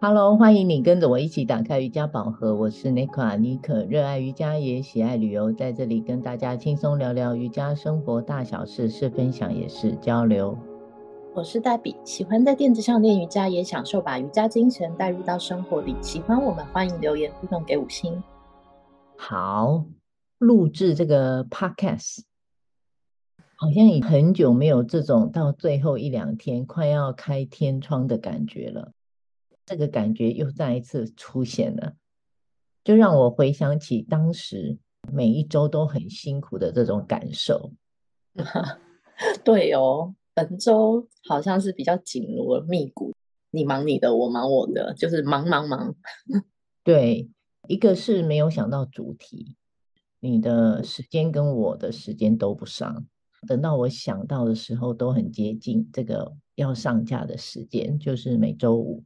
Hello，欢迎你跟着我一起打开瑜伽宝盒。我是 Nicola 妮可，热爱瑜伽也喜爱旅游，在这里跟大家轻松聊聊瑜伽生活大小事，是分享也是交流。我是黛比，喜欢在垫子上练瑜伽，也享受把瑜伽精神带入到生活里。喜欢我们，欢迎留言互动给五星。好，录制这个 Podcast，好像已很久没有这种到最后一两天快要开天窗的感觉了。这个感觉又再一次出现了，就让我回想起当时每一周都很辛苦的这种感受。对哦，本周好像是比较紧锣密鼓，你忙你的，我忙我的，就是忙忙忙。对，一个是没有想到主题，你的时间跟我的时间都不上，等到我想到的时候都很接近这个要上架的时间，就是每周五。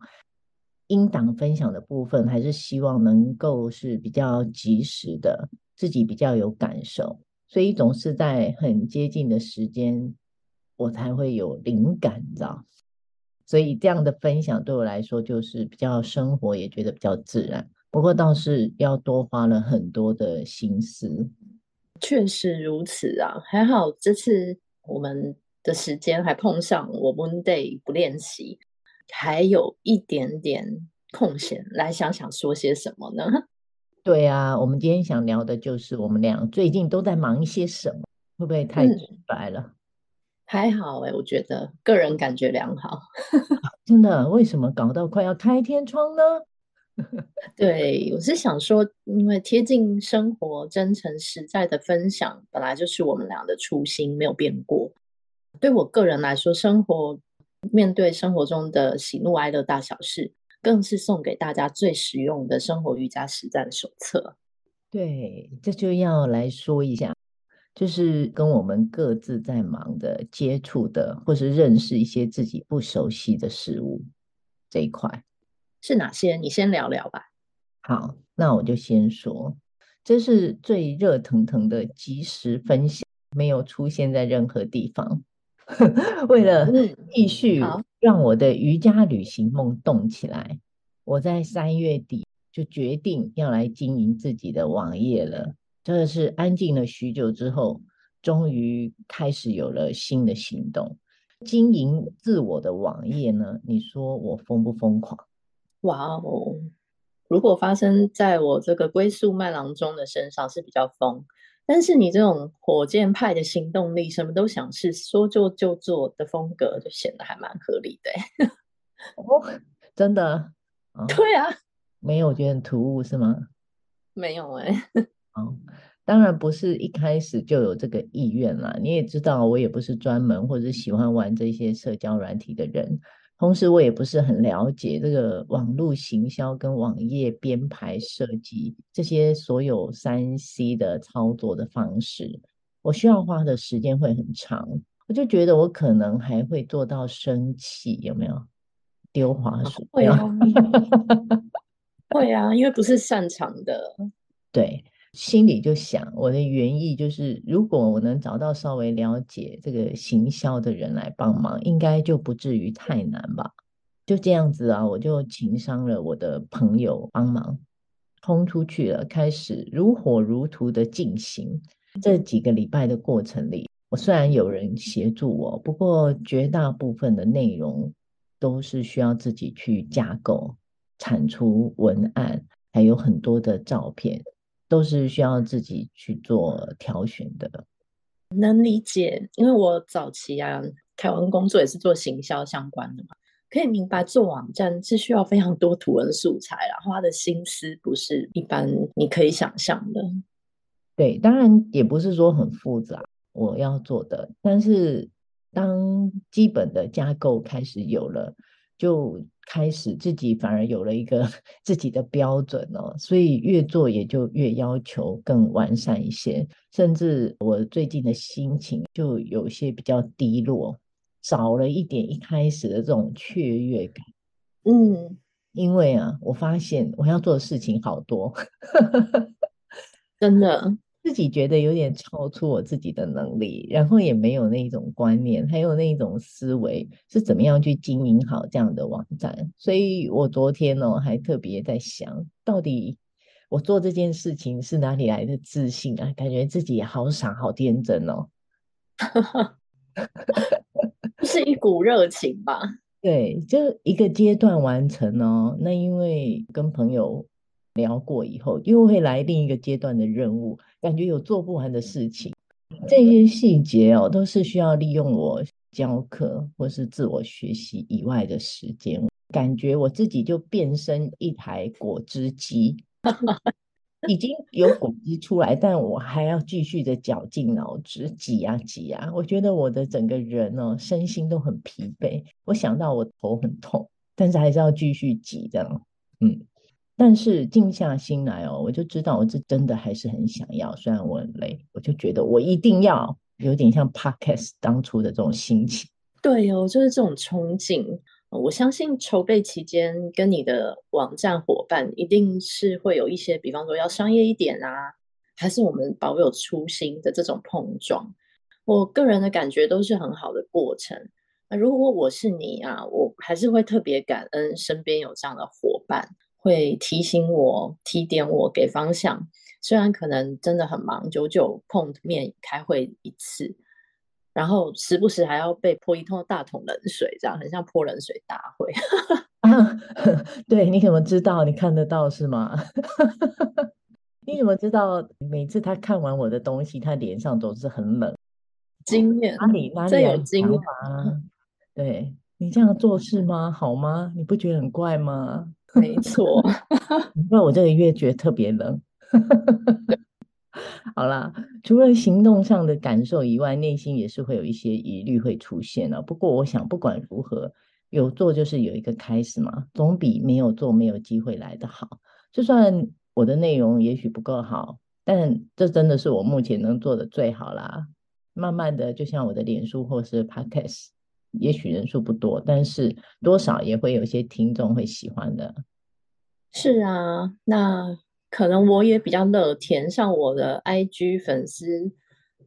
音档分享的部分，还是希望能够是比较及时的，自己比较有感受，所以总是在很接近的时间，我才会有灵感，你知道？所以这样的分享对我来说，就是比较生活，也觉得比较自然。不过倒是要多花了很多的心思。确实如此啊，还好这次我们的时间还碰上我 Monday 不练习。还有一点点空闲，来想想说些什么呢？对啊，我们今天想聊的就是我们俩最近都在忙一些什么，会不会太直白了？嗯、还好哎、欸，我觉得个人感觉良好。真的？为什么搞到快要开天窗呢？对，我是想说，因为贴近生活、真诚实在的分享，本来就是我们俩的初心，没有变过。对我个人来说，生活。面对生活中的喜怒哀乐大小事，更是送给大家最实用的生活瑜伽实战手册。对，这就要来说一下，就是跟我们各自在忙的、接触的，或是认识一些自己不熟悉的事物这一块是哪些？你先聊聊吧。好，那我就先说，这是最热腾腾的即时分享，没有出现在任何地方。为了继续让我的瑜伽旅行梦动起来，我在三月底就决定要来经营自己的网页了。真的是安静了许久之后，终于开始有了新的行动。经营自我的网页呢？你说我疯不疯狂？哇哦！如果发生在我这个龟速慢郎中的身上，是比较疯。但是你这种火箭派的行动力，什么都想试，说做就做的风格，就显得还蛮合理的。哦，真的？哦、对啊，没有觉得很突兀是吗？没有哎、欸。哦，当然不是一开始就有这个意愿啦。你也知道，我也不是专门或者喜欢玩这些社交软体的人。同时，我也不是很了解这个网络行销跟网页编排设计这些所有三 C 的操作的方式，我需要花的时间会很长。我就觉得我可能还会做到生气，有没有？丢滑鼠？会啊，会啊，因为不是擅长的。对。心里就想，我的原意就是，如果我能找到稍微了解这个行销的人来帮忙，应该就不至于太难吧？就这样子啊，我就情商了我的朋友帮忙，冲出去了，开始如火如荼的进行。这几个礼拜的过程里，我虽然有人协助我，不过绝大部分的内容都是需要自己去架构、产出文案，还有很多的照片。都是需要自己去做挑选的，能理解。因为我早期啊，台湾工作也是做行销相关的嘛，可以明白做网站是需要非常多图文素材然后他的心思不是一般你可以想象的。对，当然也不是说很复杂，我要做的，但是当基本的架构开始有了。就开始自己反而有了一个 自己的标准哦，所以越做也就越要求更完善一些。甚至我最近的心情就有些比较低落，少了一点一开始的这种雀跃感。嗯，因为啊，我发现我要做的事情好多，真的，事自己觉得有点超出我自己的能力，然后也没有那种观念，还有那种思维是怎么样去经营好这样的网站。所以我昨天呢、哦，还特别在想，到底我做这件事情是哪里来的自信啊？感觉自己好傻好天真哦，是一股热情吧？对，就一个阶段完成哦。那因为跟朋友。聊过以后，又会来另一个阶段的任务，感觉有做不完的事情。这些细节哦，都是需要利用我教课或是自我学习以外的时间。感觉我自己就变身一台果汁机，已经有果汁出来，但我还要继续的绞尽脑汁挤啊挤啊。我觉得我的整个人哦，身心都很疲惫。我想到我头很痛，但是还是要继续挤这样，嗯。但是静下心来哦，我就知道我这真的还是很想要，虽然我很累，我就觉得我一定要有点像 Podcast 当初的这种心情。对哦，就是这种憧憬。我相信筹备期间跟你的网站伙伴一定是会有一些，比方说要商业一点啊，还是我们保有初心的这种碰撞。我个人的感觉都是很好的过程。那如果我是你啊，我还是会特别感恩身边有这样的伙伴。会提醒我、提点我、给方向。虽然可能真的很忙，久久碰面开会一次，然后时不时还要被泼一通大桶冷水，这样很像泼冷水大会。啊，对，你怎么知道？你看得到是吗？你怎么知道？每次他看完我的东西，他脸上总是很冷。经验哪里哪里有经验？对，你这样做事吗？好吗？你不觉得很怪吗？没错，因为我这个月觉得特别冷。好啦，除了行动上的感受以外，内心也是会有一些疑虑会出现了。不过，我想不管如何，有做就是有一个开始嘛，总比没有做没有机会来的好。就算我的内容也许不够好，但这真的是我目前能做的最好啦。慢慢的，就像我的脸书或是 Podcast。也许人数不多，但是多少也会有些听众会喜欢的。是啊，那可能我也比较乐天，像我的 IG 粉丝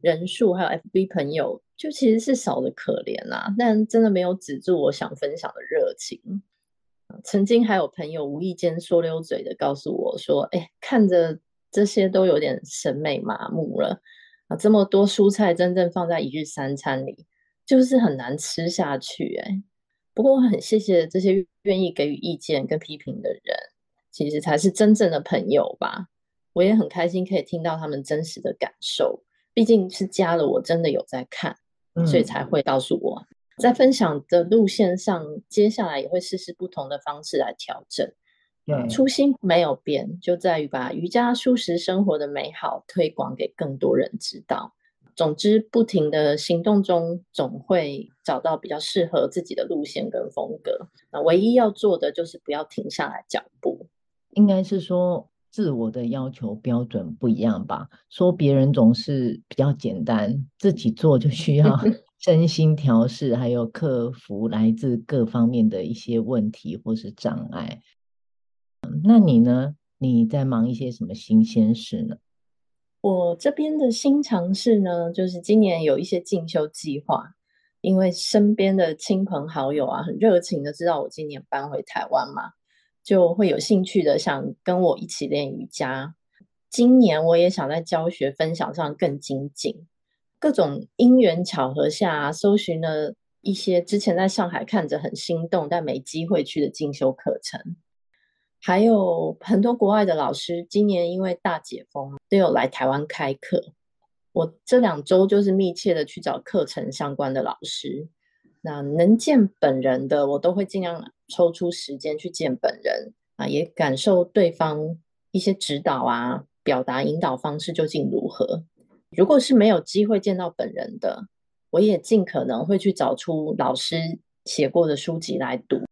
人数还有 FB 朋友，就其实是少的可怜啊。但真的没有止住我想分享的热情。曾经还有朋友无意间说溜嘴的告诉我说：“哎，看着这些都有点审美麻木了啊，这么多蔬菜真正放在一日三餐里。”就是很难吃下去哎，不过我很谢谢这些愿意给予意见跟批评的人，其实才是真正的朋友吧。我也很开心可以听到他们真实的感受，毕竟是加了我真的有在看，所以才会告诉我。在分享的路线上，接下来也会试试不同的方式来调整。初心没有变，就在于把瑜伽舒适生活的美好推广给更多人知道。总之，不停的行动中，总会找到比较适合自己的路线跟风格。那唯一要做的就是不要停下来脚步。应该是说，自我的要求标准不一样吧？说别人总是比较简单，自己做就需要 身心调试，还有克服来自各方面的一些问题或是障碍。那你呢？你在忙一些什么新鲜事呢？我这边的新尝试呢，就是今年有一些进修计划，因为身边的亲朋好友啊，很热情的知道我今年搬回台湾嘛，就会有兴趣的想跟我一起练瑜伽。今年我也想在教学分享上更精进，各种因缘巧合下，搜寻了一些之前在上海看着很心动但没机会去的进修课程。还有很多国外的老师，今年因为大解封，都有来台湾开课。我这两周就是密切的去找课程相关的老师，那能见本人的，我都会尽量抽出时间去见本人啊，也感受对方一些指导啊，表达引导方式究竟如何。如果是没有机会见到本人的，我也尽可能会去找出老师写过的书籍来读。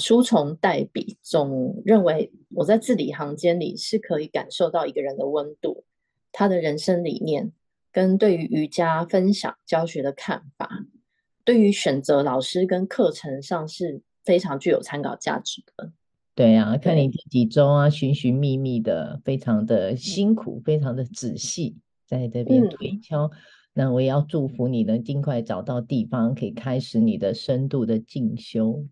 书虫代笔，总认为我在字里行间里是可以感受到一个人的温度，他的人生理念，跟对于瑜伽分享教学的看法，对于选择老师跟课程上是非常具有参考价值的。对啊，看你第几周啊，寻寻觅觅的，非常的辛苦，非常的仔细，在这边推敲。嗯、那我也要祝福你能尽快找到地方，可以开始你的深度的进修。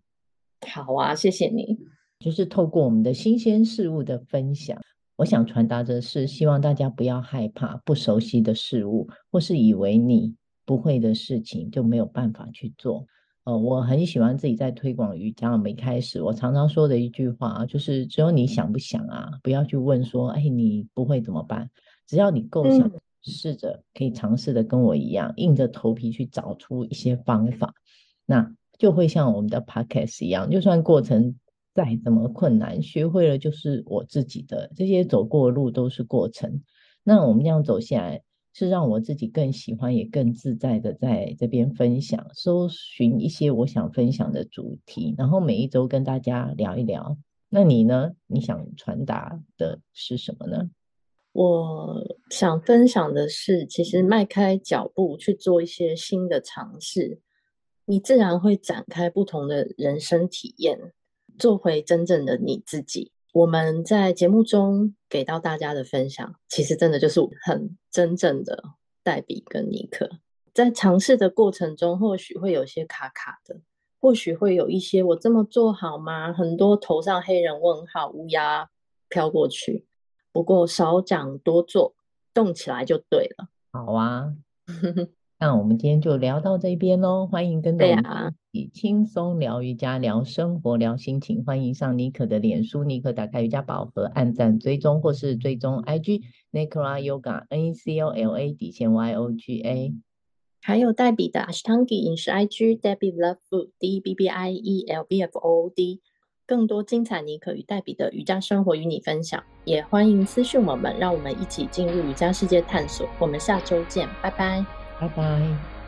好啊，谢谢你。就是透过我们的新鲜事物的分享，我想传达的是，希望大家不要害怕不熟悉的事物，或是以为你不会的事情就没有办法去做。呃，我很喜欢自己在推广瑜伽。我们一开始我常常说的一句话，就是只有你想不想啊，不要去问说，哎，你不会怎么办？只要你够想，试着可以尝试的跟我一样，硬着头皮去找出一些方法，那就会像我们的 podcast 一样，就算过程再怎么困难，学会了就是我自己的。这些走过的路都是过程。那我们这样走下来。是让我自己更喜欢，也更自在的在这边分享，搜寻一些我想分享的主题，然后每一周跟大家聊一聊。那你呢？你想传达的是什么呢？我想分享的是，其实迈开脚步去做一些新的尝试，你自然会展开不同的人生体验，做回真正的你自己。我们在节目中给到大家的分享，其实真的就是很真正的黛比跟尼克在尝试的过程中，或许会有些卡卡的，或许会有一些我这么做好吗？很多头上黑人问号，乌鸦飘过去。不过少讲多做，动起来就对了。好啊。那我们今天就聊到这边喽，欢迎跟着我们一起轻松聊瑜伽、聊生活、聊心情。欢迎上妮可的脸书，妮可打开瑜伽宝盒，按赞追踪或是追踪 IG Necola Yoga N E C O L A 底线 Y O G A，还有黛比的 Ashtangi 饮食 IG Debbie Love Food D B B I E L B F O O D，更多精彩妮可与黛比的瑜伽生活与你分享，也欢迎私讯我们，让我们一起进入瑜伽世界探索。我们下周见，拜拜。拜拜。